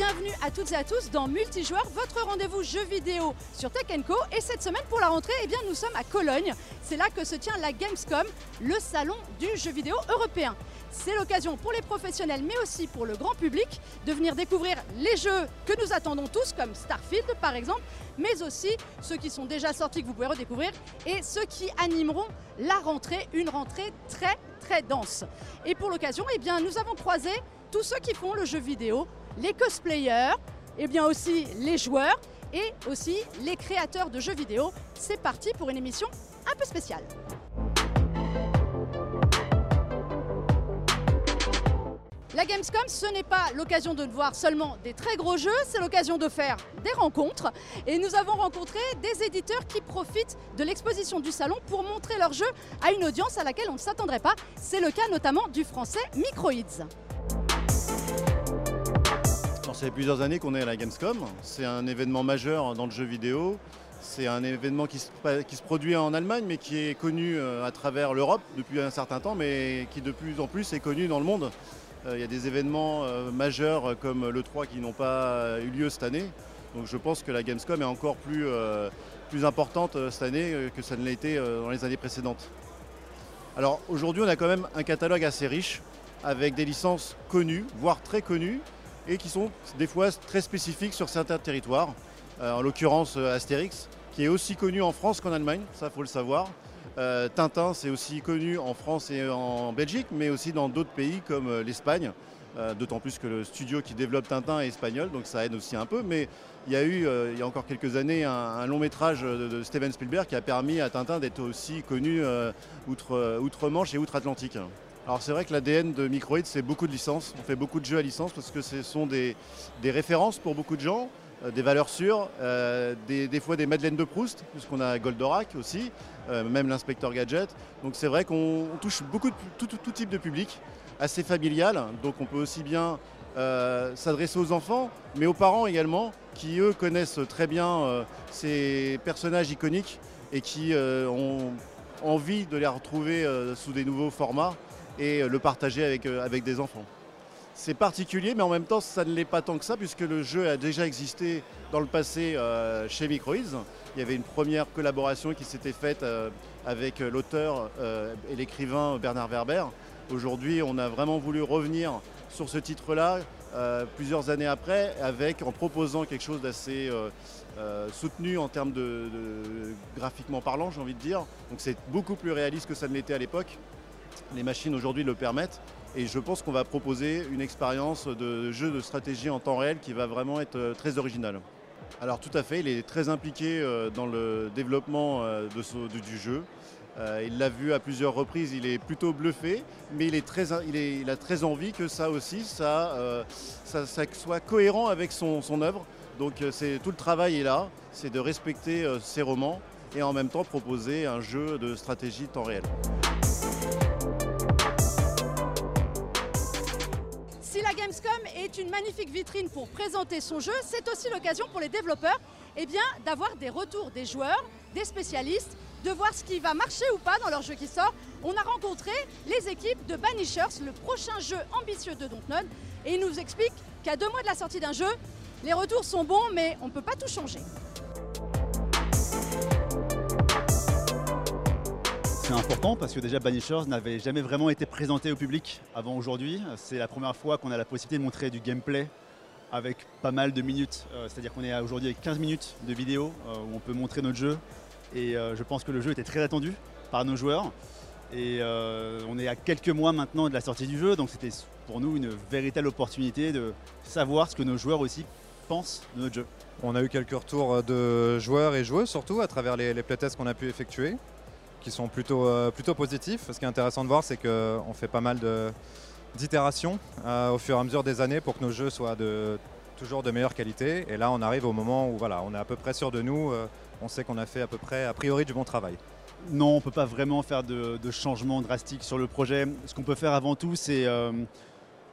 bienvenue à toutes et à tous dans Multijoueur, votre rendez-vous jeu vidéo sur Tech Co. Et cette semaine pour la rentrée, eh bien, nous sommes à Cologne. C'est là que se tient la Gamescom, le salon du jeu vidéo européen. C'est l'occasion pour les professionnels, mais aussi pour le grand public, de venir découvrir les jeux que nous attendons tous, comme Starfield par exemple, mais aussi ceux qui sont déjà sortis que vous pouvez redécouvrir, et ceux qui animeront la rentrée, une rentrée très très dense. Et pour l'occasion, eh nous avons croisé tous ceux qui font le jeu vidéo, les cosplayers, et bien aussi les joueurs et aussi les créateurs de jeux vidéo. C'est parti pour une émission un peu spéciale. La Gamescom, ce n'est pas l'occasion de voir seulement des très gros jeux, c'est l'occasion de faire des rencontres. Et nous avons rencontré des éditeurs qui profitent de l'exposition du salon pour montrer leurs jeux à une audience à laquelle on ne s'attendrait pas. C'est le cas notamment du français Microids. Ça fait plusieurs années qu'on est à la Gamescom. C'est un événement majeur dans le jeu vidéo. C'est un événement qui se, produit en Allemagne, mais qui est connu euh, à travers l'Europe depuis un certain temps, mais qui de plus en plus est connu dans le monde. Euh, il y a des événements euh, majeurs comme l'E3 qui n'ont pas eu lieu cette année. Donc je pense que la Gamescom est encore plus importante cette année que ça ne l'a été dans les années précédentes. Alors aujourd'hui, on a quand même un catalogue assez riche avec des licences connues, voire très connues, et qui sont des fois très spécifiques sur certains territoires. Euh, en l'occurrence euh, Astérix, qui est aussi connu en France qu'en Allemagne, ça faut le savoir. Euh, Tintin, c'est aussi connu en France et en Belgique, mais aussi dans d'autres pays comme l'Espagne. D'autant plus que le studio qui développe Tintin est espagnol, donc ça aide aussi un peu. Mais il y a eu, il y a encore quelques années, un, long métrage de, Steven Spielberg qui a permis à Tintin d'être aussi connu outre, outre-Manche et outre-Atlantique. Alors c'est vrai que l'ADN de Microïd, c'est beaucoup de licences. On fait beaucoup de jeux à licence parce que ce sont des, références pour beaucoup de gens. Euh, des valeurs sûres, euh, des, fois des Madeleines de Proust, puisqu'on a Goldorak aussi, euh, même l'inspecteur Gadget. Donc c'est vrai qu'on touche beaucoup tout, type de public, assez familial, donc on peut aussi bien s'adresser aux enfants, mais aux parents également, qui eux connaissent très bien ces personnages iconiques et qui ont envie de les retrouver sous des nouveaux formats et le partager avec, avec des enfants. C'est particulier, mais en même temps, ça ne l'est pas tant que ça, puisque le jeu a déjà existé dans le passé euh, chez Microids. Il y avait une première collaboration qui s'était faite euh, avec l'auteur euh, et l'écrivain Bernard Werber. Aujourd'hui, on a vraiment voulu revenir sur ce titre-là plusieurs années après, avec, en proposant quelque chose d'assez soutenu en termes de graphiquement parlant, j'ai envie de dire. Donc c'est beaucoup plus réaliste que ça ne l'était à l'époque. Les machines aujourd'hui le permettent. Et je pense qu'on va proposer une expérience de jeu de stratégie en temps réel qui va vraiment être euh, très originale. Alors tout à fait, il est très impliqué euh, dans le développement euh, du jeu. Il l'a vu à plusieurs reprises, il est plutôt bluffé, mais il, a très envie que ça aussi, ça, soit cohérent avec son, œuvre. Donc tout le travail est là, c'est de respecter ses romans et en même temps proposer un jeu de stratégie temps réel. Une magnifique vitrine pour présenter son jeu, c'est aussi l'occasion pour les développeurs eh d'avoir des retours des joueurs, des spécialistes, de voir ce qui va marcher ou pas dans leur jeu qui sort. On a rencontré les équipes de Banishers, le prochain jeu ambitieux de Dontnod, et ils nous expliquent qu'à deux mois de la sortie d'un jeu, les retours sont bons, mais on ne peut pas tout changer. C'est important parce que déjà Banishers n'avait jamais vraiment été présenté au public avant aujourd'hui. C'est la première fois qu'on a la possibilité de montrer du gameplay avec pas mal de minutes. Euh, c'est-à-dire qu'on est aujourd'hui avec 15 minutes de vidéo euh, où on peut montrer notre jeu. Et euh, je pense que le jeu était très attendu par nos joueurs. Et on est à quelques mois maintenant de la sortie du jeu, donc c'était pour nous une véritable opportunité de savoir ce que nos joueurs aussi pensent de notre jeu. On a eu quelques retours de joueurs et joueuses surtout à travers les, les playtests qu'on a pu effectuer qui sont plutôt, euh, plutôt positifs. Ce qui est intéressant de voir, c'est qu'on fait pas mal d'itérations euh, au fur et à mesure des années pour que nos jeux soient de, toujours de meilleure qualité. Et là, on arrive au moment où voilà, on est à peu près sûr de nous. Euh, on sait qu'on a fait à peu près, a priori, du bon travail. Non, on ne peut pas vraiment faire de, de changements drastiques sur le projet. Ce qu'on peut faire avant tout, c'est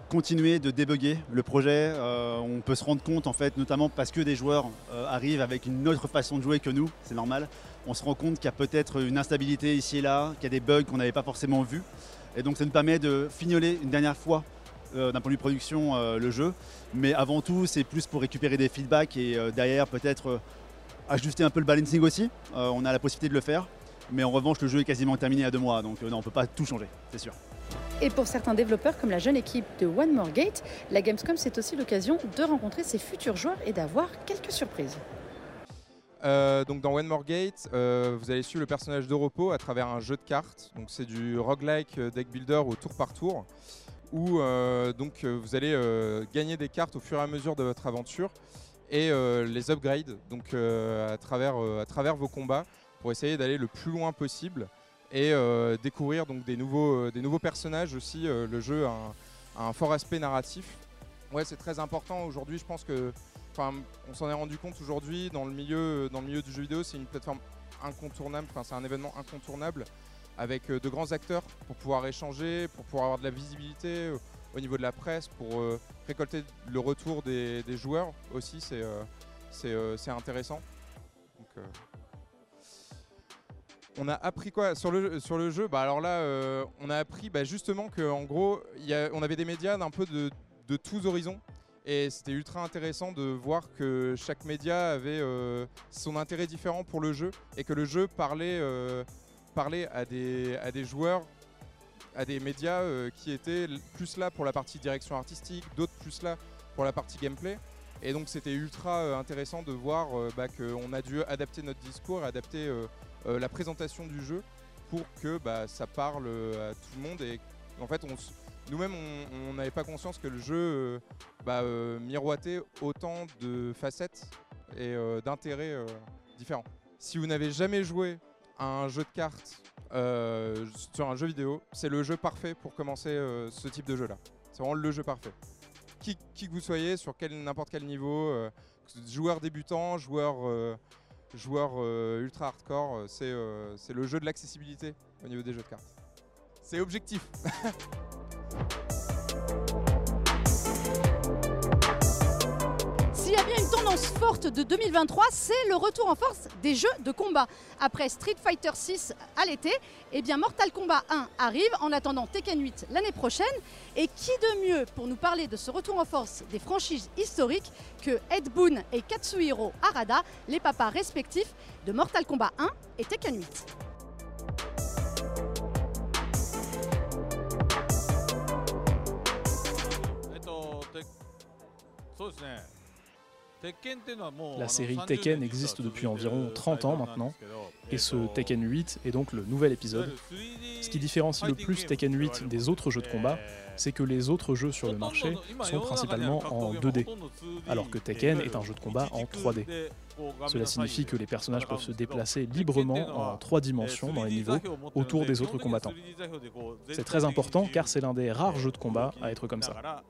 continuer de débugger le projet. on peut se rendre compte, en fait, notamment parce que des joueurs arrivent avec une autre façon de jouer que nous, c'est normal on se rend compte qu'il y a peut-être une instabilité ici et là, qu'il y a des bugs qu'on n'avait pas forcément vus. Et donc ça nous permet de fignoler une dernière fois euh, d'un point de vue production euh, le jeu. Mais avant tout, c'est plus pour récupérer des feedbacks et euh, derrière peut-être euh, ajuster un peu le balancing aussi. Euh, on a la possibilité de le faire. Mais en revanche, le jeu est quasiment terminé à deux mois, donc euh, non, on ne peut pas tout changer, c'est sûr. Et pour certains développeurs comme la jeune équipe de One More Gate, la Gamescom c'est aussi l'occasion de rencontrer ses futurs joueurs et d'avoir quelques surprises. Euh, donc dans One More Gate, euh, vous allez suivre le personnage de repos à travers un jeu de cartes. Donc c'est du roguelike deck builder au tour par tour, où euh, donc vous allez euh, gagner des cartes au fur et à mesure de votre aventure et euh, les upgrade donc euh, à travers euh, à travers vos combats pour essayer d'aller le plus loin possible et euh, découvrir donc des nouveaux euh, des nouveaux personnages aussi. Euh, le jeu a un, fort aspect narratif. Ouais, c'est très important aujourd'hui. Je pense que Enfin, on s'en est rendu compte aujourd'hui dans le milieu, dans le milieu du jeu vidéo, c'est une plateforme incontournable. Enfin, c'est un événement incontournable avec de grands acteurs pour pouvoir échanger, pour pouvoir avoir de la visibilité au niveau de la presse, pour récolter le retour des, joueurs aussi. C'est intéressant. On a appris quoi sur le, sur le jeu? Bah Alors là, euh, on a appris bah, justement qu'en gros, on avait des médias d'un peu de, tous horizons. Et c'était ultra intéressant de voir que chaque média avait euh, son intérêt différent pour le jeu et que le jeu parlait, euh, parlait à, des, à des joueurs, à des médias qui étaient plus là pour la partie direction artistique, d'autres plus là pour la partie gameplay. Et donc c'était ultra intéressant de voir bah, qu'on a dû adapter notre discours, adapter euh, la présentation du jeu pour que bah, ça parle euh, à tout le monde et en fait nous-mêmes on n'avait pas conscience que le jeu euh, bah, miroitait autant de facettes et d'intérêts différents. Si vous n'avez jamais joué à un jeu de cartes sur un jeu vidéo, c'est le jeu parfait pour commencer ce type de jeu-là. C'est vraiment le jeu parfait. Qui, que vous soyez, sur n'importe quel niveau, joueur débutant, joueur, joueur euh, ultra hardcore, euh, euh, c'est le jeu de l'accessibilité au niveau des jeux de cartes. C'est objectif. Forte de 2023, c'est le retour en force des jeux de combat. Après Street Fighter 6 à l'été, eh bien Mortal Kombat 1 arrive en attendant Tekken 8 l'année prochaine. Et qui de mieux pour nous parler de ce retour en force des franchises historiques que Ed Boon et Katsuhiro Harada, les papas respectifs de Mortal Kombat 1 et Tekken 8. La série Tekken existe depuis environ 30 ans maintenant, et ce Tekken 8 est donc le nouvel épisode. Ce qui différencie le plus Tekken 8 des autres jeux de combat, c'est que les autres jeux sur le marché sont principalement en 2D, alors que Tekken est un jeu de combat en 3D. Cela signifie que les personnages peuvent se déplacer librement en trois dimensions dans les niveaux autour des autres combattants. C'est très important car c'est l'un des rares jeux de combat à être comme ça.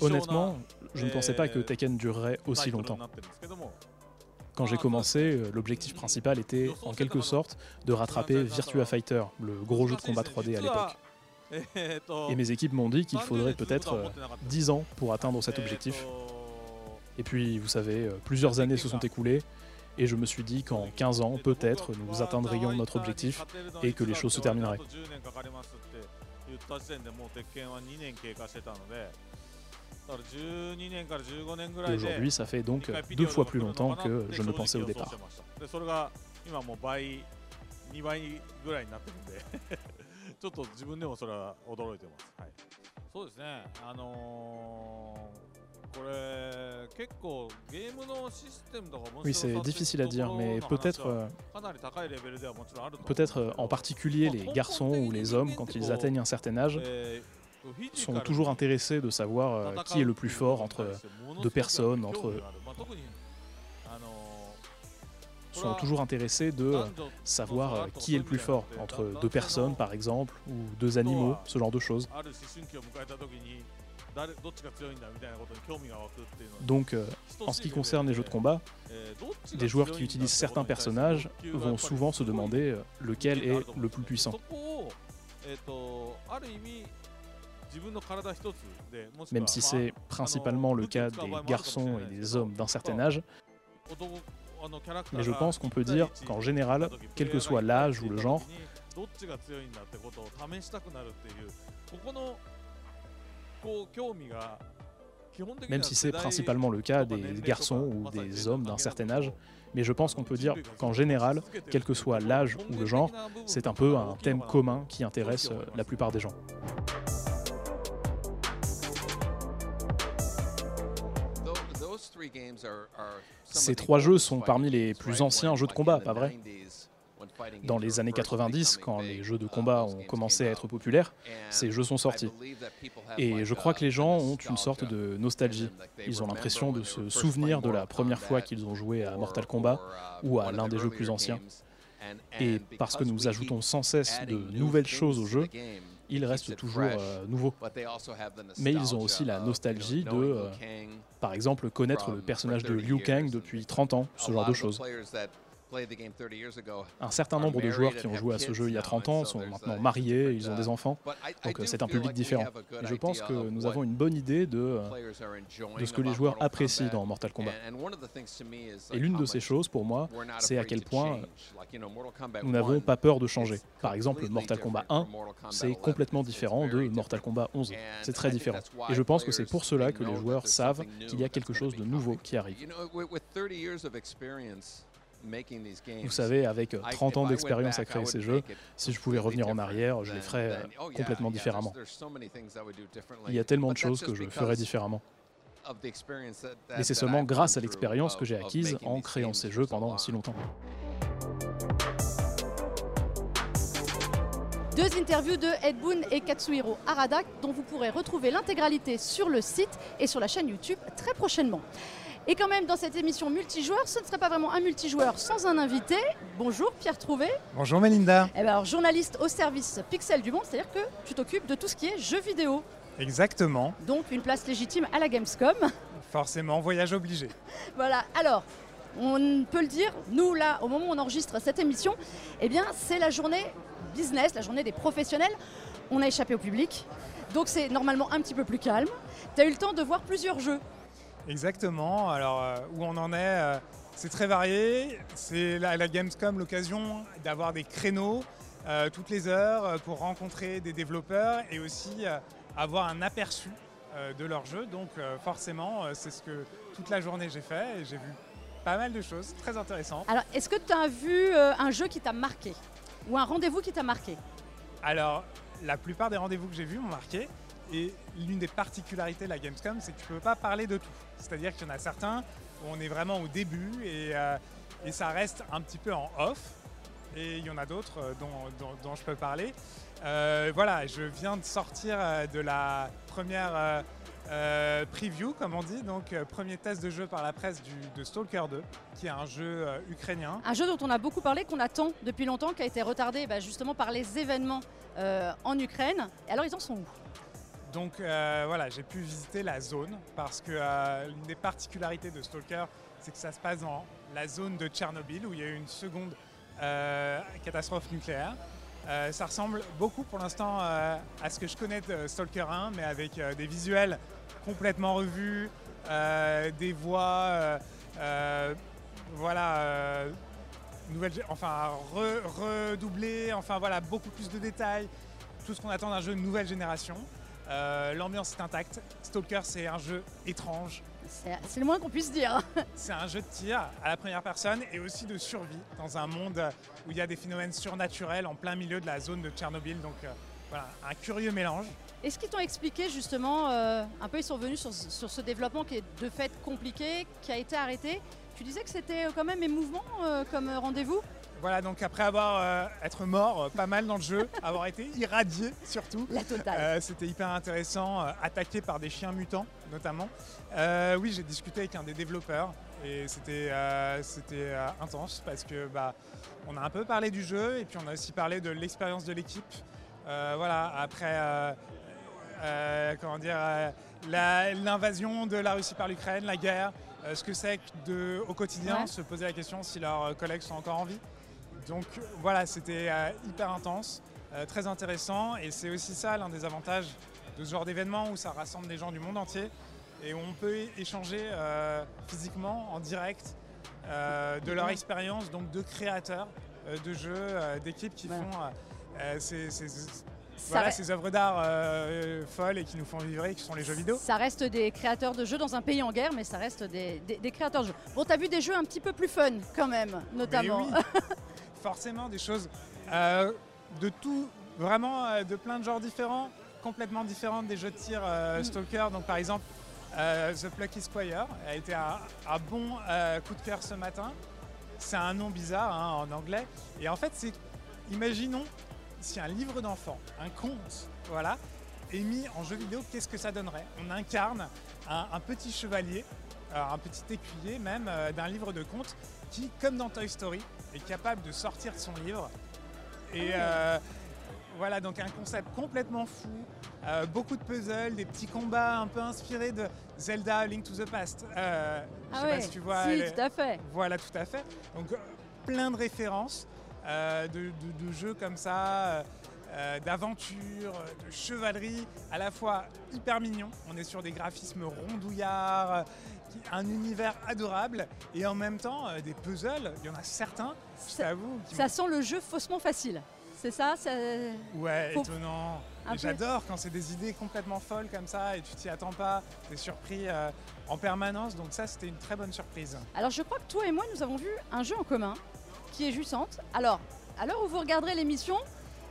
Honnêtement, je ne pensais pas que Tekken durerait aussi longtemps. Quand j'ai commencé, euh, l'objectif principal était en quelque sorte de rattraper Virtua Fighter, le gros jeu de combat 3D à l'époque. Et mes équipes m'ont dit qu'il faudrait peut-être euh, 10 ans pour atteindre cet objectif. Et puis, vous savez, euh, plusieurs années se sont écoulées, et je me suis dit qu'en 15 ans, peut-être, nous atteindrions notre objectif et que les choses se termineraient. 言った時点でもう鉄拳は2年経過してたので、Aujourd'hui, ça fait donc deux fois plus longtemps que je ne pensais au départ. Oui, c'est difficile à dire, mais peut-être peut-être euh, en particulier les garçons ou les hommes, quand ils atteignent un certain âge, euh, sont toujours intéressés de savoir euh, qui est le plus fort entre deux personnes, entre sont toujours intéressés de savoir qui est le plus fort entre deux personnes par exemple ou deux animaux, ce genre de choses. Donc, euh, en ce qui concerne les jeux de combat, des joueurs qui utilisent certains personnages vont souvent se demander euh, lequel est le plus puissant. Même si c'est principalement le cas des garçons et des hommes d'un certain âge, mais je pense qu'on peut dire qu'en général, quel que soit l'âge ou le genre, même si c'est principalement le cas des garçons ou des hommes d'un certain âge. Mais je pense qu'on peut dire qu'en général, quel que soit l'âge ou le genre, c'est un peu un thème commun qui intéresse euh, la plupart des gens. Ces trois jeux sont parmi les plus anciens jeux de combat, pas vrai? Dans les années 90, quand les jeux de combat ont commencé à être populaires, ces jeux sont sortis. Et je crois que les gens ont une sorte de nostalgie. Ils ont l'impression de se souvenir de la première fois qu'ils ont joué à Mortal Kombat ou à l'un des jeux plus anciens. Et parce que nous ajoutons sans cesse de nouvelles choses au jeu, ils restent toujours euh, nouveaux. Mais ils ont aussi la nostalgie de, euh, par exemple, connaître le personnage de Liu Kang depuis 30 ans, ce genre de choses. Un certain nombre de joueurs qui ont joué à ce jeu il y a 30 ans sont maintenant mariés, ils ont des enfants, donc c'est un public différent. je pense que nous avons une bonne idée de, euh, de ce que les joueurs apprécient dans Mortal Kombat. Et l'une de ces choses pour moi, c'est à quel point nous n'avons pas peur de changer. Par exemple, Mortal Kombat 1, c'est complètement différent de Mortal Kombat 11. C'est très différent. Et je pense que c'est pour cela que les joueurs savent qu'il y a quelque chose de nouveau qui arrive. Vous savez, avec 30 euh, ans d'expérience à créer ces jeux, si je pouvais revenir en arrière, je les ferais euh, oh, complètement différemment. Il y a tellement de choses que je ferais différemment. Et c'est seulement grâce à l'expérience que j'ai acquise en créant ces jeux pendant si longtemps. Deux interviews de Ed Boon et Katsuhiro Arada dont vous pourrez retrouver l'intégralité sur le site et sur la chaîne YouTube très prochainement. Et quand même, dans cette émission multijoueur, ce ne serait pas vraiment un multijoueur sans un invité. Bonjour Pierre Trouvé. Bonjour Melinda. Eh ben alors, journaliste au service Pixel du Monde, c'est-à-dire que tu t'occupes de tout ce qui est jeux vidéo. Exactement. Donc une place légitime à la Gamescom. Forcément, voyage obligé. voilà, alors, on peut le dire, nous là, au moment où on enregistre cette émission, eh bien c'est la journée business, la journée des professionnels. On a échappé au public, donc c'est normalement un petit peu plus calme. Tu as eu le temps de voir plusieurs jeux. Exactement. Alors, euh, où on en est, euh, c'est très varié. C'est la, la, Gamescom l'occasion d'avoir des créneaux euh, toutes les heures pour rencontrer des développeurs et aussi avoir un aperçu de leur jeu. Donc, forcément, c'est ce que toute la journée j'ai fait et j'ai vu pas mal de choses très intéressantes. Alors, est-ce que tu as vu un jeu qui t'a marqué ou un rendez-vous qui t'a marqué? Alors, la plupart des rendez-vous que j'ai vus m'ont marqué. Et l'une des particularités de la Gamescom, c'est que tu ne peux pas parler de tout. C'est-à-dire qu'il y en a certains où on est vraiment au début et, euh, ça reste un petit peu en off. Et il y en a d'autres euh, dont, je peux parler. Euh, voilà, je viens de sortir de la première preview, comme on dit, donc premier test de jeu par la presse de Stalker 2, qui est un jeu ukrainien. Un jeu dont on a beaucoup parlé, qu'on attend depuis longtemps, qui a été retardé bah, justement par les événements en Ukraine. Et alors ils en sont où? Donc euh, voilà, j'ai pu visiter la zone parce que euh, l'une des particularités de Stalker, c'est que ça se passe dans la zone de Tchernobyl où il y a eu une seconde euh, catastrophe nucléaire. ça ressemble beaucoup pour l'instant à ce que je connais de Stalker 1, mais avec des visuels complètement revus, des voix, voilà, enfin redoublées, enfin voilà, beaucoup plus de détails, tout ce qu'on attend d'un jeu de nouvelle génération. Euh, l'ambiance est intacte. Stalker, c'est un jeu étrange. C'est le moins qu'on puisse dire. c'est un jeu de tir à la première personne et aussi de survie dans un monde où il y a des phénomènes surnaturels en plein milieu de la zone de Tchernobyl. Donc euh, voilà, un curieux mélange. Est-ce qu'ils t'ont expliqué justement, euh, un peu ils sont venus sur, sur, ce développement qui est de fait compliqué, qui a été arrêté? Tu disais que c'était quand même émouvant comme rendez-vous voilà, donc après avoir euh, être mort euh, pas mal dans le jeu, avoir été irradié surtout. La totale. Euh, c'était hyper intéressant, attaqué par des chiens mutants notamment. oui, j'ai discuté avec un des développeurs et c'était c'était intense parce que bah on a un peu parlé du jeu et puis on a aussi parlé de l'expérience de l'équipe. voilà, après comment dire l'invasion de la Russie par l'Ukraine, la guerre, ce que c'est au quotidien, se poser la question si leurs collègues sont encore en vie. Donc voilà, c'était euh, hyper intense, euh, très intéressant et c'est aussi ça l'un des avantages de ce genre d'événement où ça rassemble des gens du monde entier et où on peut échanger euh, physiquement, en direct, de leur expérience, donc de créateurs de jeux, d'équipes qui font c'est voilà, ces œuvres d'art euh, folles et qui nous font vibrer, qui sont les jeux vidéo. Ça reste des créateurs de jeux dans un pays en guerre, mais ça reste des, créateurs de jeux. Bon, t'as vu des jeux un petit peu plus fun quand même, notamment. Oui. Forcément, des choses euh, de tout, vraiment euh, de plein de genres différents, complètement différentes des jeux de tir mm. Stalker. Donc par exemple, The Plucky Squire a été un, bon coup de cœur ce matin. C'est un nom bizarre hein, en anglais. Et en fait, c'est, imaginons si un livre d'enfant, un conte, voilà, est mis en jeu vidéo, qu'est-ce que ça donnerait? On incarne un, petit chevalier, euh, un petit écuyer même, euh, d'un livre de contes qui, comme dans Toy Story, est capable de sortir de son livre. Et ah euh, voilà, donc un concept complètement fou, beaucoup de puzzles, des petits combats un peu inspirés de Zelda Link to the Past. ah sais pas si tu vois. Si, tout à fait. Voilà, tout à fait. Donc plein de références. Euh, de, jeux comme ça, euh, euh, d'aventure, de chevalerie, à la fois hyper mignon. On est sur des graphismes rondouillards, un univers adorable et en même temps des puzzles. Il y en a certains, ça, ça sent le jeu faussement facile. C'est ça Ouais, étonnant. J'adore quand c'est des idées complètement folles comme ça et tu t'y attends pas, tu es surpris en permanence. Donc ça, c'était une très bonne surprise. Alors je crois que toi et moi, nous avons vu un jeu en commun qui est Jussante. Alors, à l'heure où vous regarderez l'émission,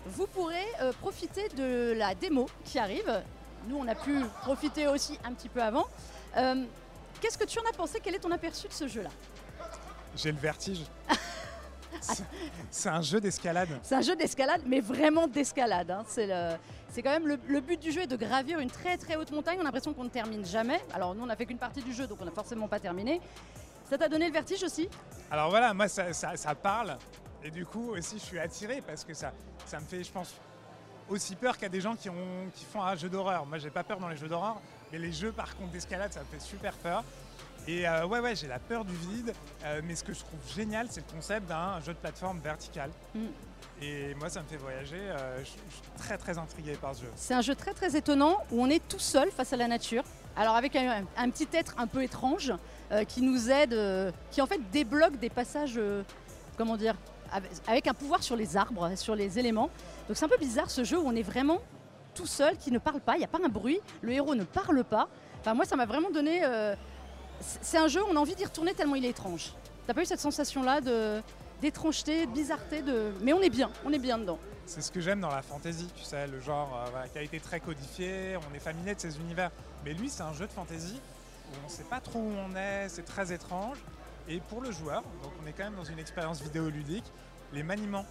vous pourrez euh, profiter de la démo qui arrive. Nous, on a pu profiter aussi un petit peu avant. Euh, qu'est-ce que tu en as pensé? Quel est ton aperçu de ce jeu-là? J'ai le vertige. C'est un jeu d'escalade. C'est un jeu d'escalade, mais vraiment d'escalade. Hein. C'est quand même le, but du jeu est de gravir une très très haute montagne. On a l'impression qu'on ne termine jamais. Alors nous, on n'a fait qu'une partie du jeu, donc on n'a forcément pas terminé. Ça t'a donné le vertige aussi? Alors voilà, moi ça, parle. Et du coup aussi je suis attiré parce que ça, ça me fait, je pense, aussi peur qu'à des gens qui, ont, qui font un jeu d'horreur. Moi j'ai pas peur dans les jeux d'horreur, mais les jeux par contre d'escalade ça me fait super peur. Et euh, ouais ouais j'ai la peur du vide, euh, mais ce que je trouve génial c'est le concept d'un jeu de plateforme vertical. Mm. Et moi, ça me fait voyager. Euh, je, suis très, très intrigué par ce jeu. C'est un jeu très, très étonnant où on est tout seul face à la nature. Alors, avec un, petit être un peu étrange euh, qui nous aide, euh, qui en fait débloque des passages, comment dire, avec, un pouvoir sur les arbres, sur les éléments. Donc, c'est un peu bizarre ce jeu où on est vraiment tout seul, qui ne parle pas, il n'y a pas un bruit, le héros ne parle pas. Enfin, moi, ça m'a vraiment donné. c'est un jeu, on a envie d'y retourner tellement il est étrange. T'as pas eu cette sensation-là de d'étrangeté, de bizarreté, de... mais on est bien, on est bien dedans. C'est ce que j'aime dans la fantasy, tu sais, le genre euh, qui a été très codifié, on est familier de ces univers. Mais lui, c'est un jeu de fantasy où on ne sait pas trop où on est, c'est très étrange. Et pour le joueur, donc on est quand même dans une expérience vidéoludique, les maniements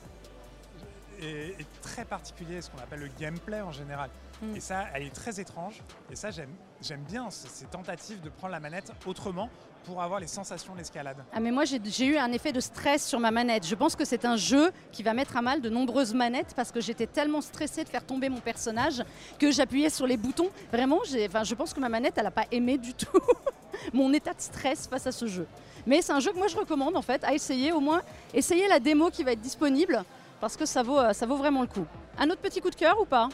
est, très particulier, ce qu'on appelle le gameplay en général. Mm. Et ça, elle est très étrange. Et ça, j'aime bien ces tentatives de prendre la manette autrement pour avoir les sensations d'escalade. Ah mais moi j'ai eu un effet de stress sur ma manette. Je pense que c'est un jeu qui va mettre à mal de nombreuses manettes parce que j'étais tellement stressée de faire tomber mon personnage que j'appuyais sur les boutons. Vraiment, enfin, je pense que ma manette elle n'a pas aimé du tout mon état de stress face à ce jeu. Mais c'est un jeu que moi je recommande en fait à essayer au moins, essayer la démo qui va être disponible parce que ça vaut, ça vaut vraiment le coup. Un autre petit coup de cœur ou pas?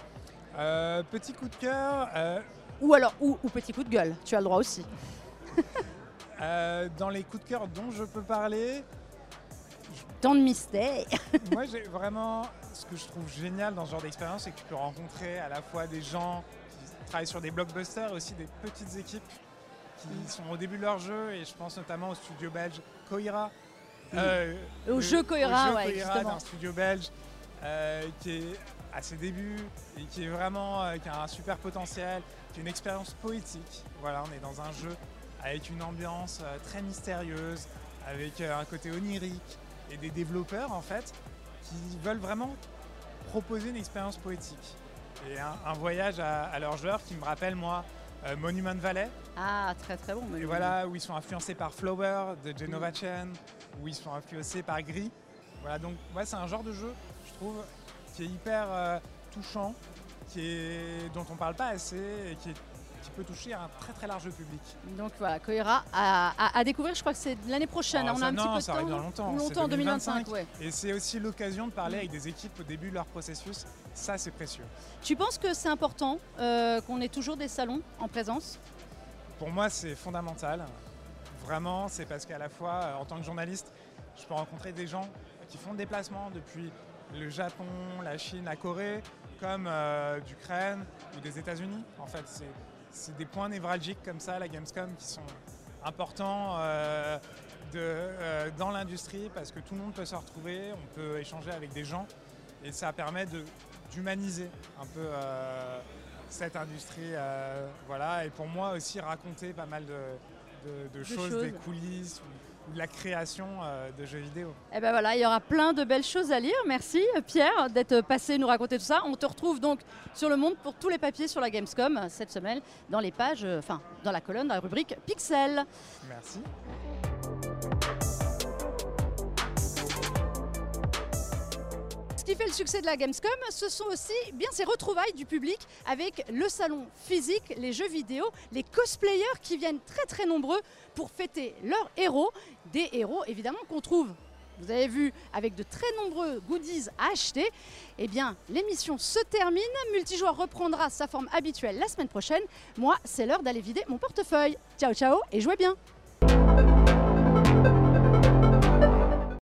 Euh, Petit coup de cœur. Euh, ou alors, ou, petit coup de gueule, tu as le droit aussi. Euh, dans les coups de cœur dont je peux parler. Dans le mystère. moi, j'ai vraiment. Ce que je trouve génial dans ce genre d'expérience, c'est que tu peux rencontrer à la fois des gens qui travaillent sur des blockbusters et aussi des petites équipes qui sont au début de leur jeu. Et je pense notamment au studio belge Koira, euh, au jeu Koira, un studio belge euh, qui est à ses débuts et qui est vraiment euh, qui a un super potentiel, qui est une expérience poétique. Voilà, on est dans un jeu avec une ambiance très mystérieuse, avec un côté onirique et des développeurs en fait qui veulent vraiment proposer une expérience poétique et un, voyage à, à leurs joueurs qui me rappelle moi Monument Valley. Ah, très très bon. Et voilà, où ils sont influencés par Flower de Genova Chen, où ils sont influencés par Gris. Voilà, donc ouais, c'est un genre de jeu, je trouve, qui est hyper euh, touchant, qui est, dont on parle pas assez et qui, peut toucher un très très large public. Donc voilà, Koira à, découvrir, je crois que c'est l'année prochaine. On a un petit peu de ça temps. Dans longtemps, longtemps 2025. Et c'est aussi l'occasion de parler avec des équipes au début de leur processus. Ça, c'est précieux. Tu penses que c'est important euh, qu'on ait toujours des salons en présence? Pour moi, c'est fondamental. Vraiment, c'est parce qu'à la fois, euh, en tant que journaliste, je peux rencontrer des gens qui font des déplacements depuis le Japon, la Chine, la Corée, comme d'Ukraine ou des États-Unis. En fait, c'est des points névralgiques comme ça, la Gamescom, qui sont importants dans l'industrie parce que tout le monde peut se retrouver, on peut échanger avec des gens et ça permet d'humaniser un peu cette industrie. Euh, voilà. Et pour moi aussi, raconter pas mal de, choses, des coulisses ou, de la création euh, de jeux vidéo. Et eh ben voilà, il y aura plein de belles choses à lire. Merci Pierre d'être passé nous raconter tout ça. On te retrouve donc sur le monde pour tous les papiers sur la Gamescom cette semaine dans les pages, euh, enfin dans la colonne, dans la rubrique Pixel. Merci. Ce qui fait le succès de la Gamescom, ce sont aussi bien ces retrouvailles du public avec le salon physique, les jeux vidéo, les cosplayers qui viennent très très nombreux pour fêter leurs héros, des héros évidemment qu'on trouve vous avez vu, avec de très nombreux goodies à acheter, eh bien, l'émission se termine. Multijoueur reprendra sa forme habituelle la semaine prochaine. Moi, c'est l'heure d'aller vider mon portefeuille. Ciao, ciao et jouez bien